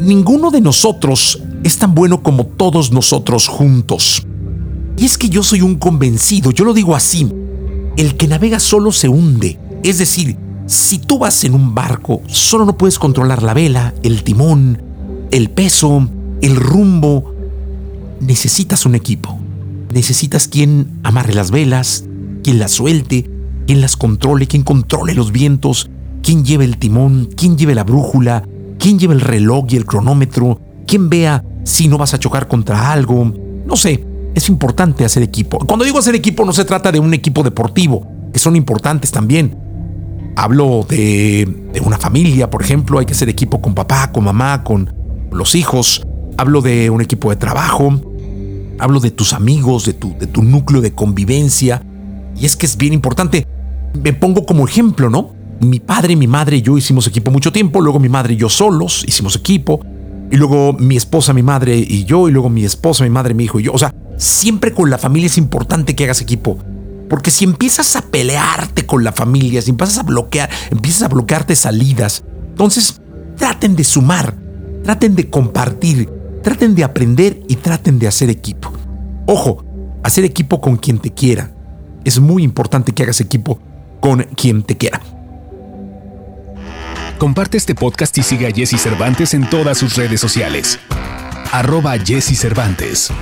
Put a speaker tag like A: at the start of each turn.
A: ninguno de nosotros es tan bueno como todos nosotros juntos. Y es que yo soy un convencido, yo lo digo así, el que navega solo se hunde. Es decir, si tú vas en un barco, solo no puedes controlar la vela, el timón, el peso, el rumbo. Necesitas un equipo. Necesitas quien amarre las velas, quien las suelte, quien las controle, quien controle los vientos, quien lleve el timón, quien lleve la brújula, quien lleve el reloj y el cronómetro, quien vea si no vas a chocar contra algo. No sé, es importante hacer equipo. Cuando digo hacer equipo no se trata de un equipo deportivo, que son importantes también. Hablo de, una familia, por ejemplo, hay que hacer equipo con papá, con mamá, con los hijos. Hablo de un equipo de trabajo. Hablo de tus amigos, de tu núcleo de convivencia. Y es que es bien importante. Me pongo como ejemplo, ¿no? Mi padre, mi madre y yo hicimos equipo mucho tiempo, luego mi madre y yo solos hicimos equipo, y luego mi esposa, mi madre y yo, y luego mi esposa, mi madre, mi hijo y yo. O sea, siempre con la familia es importante que hagas equipo. Porque si empiezas a pelearte con la familia, si empiezas a bloquear, empiezas a bloquearte salidas, entonces traten de sumar, traten de compartir, traten de aprender y traten de hacer equipo. Ojo, hacer equipo con quien te quiera. Es muy importante que hagas equipo con quien te quiera.
B: Comparte este podcast y sigue a Jesse Cervantes en todas sus redes sociales. Arroba Jesse Cervantes.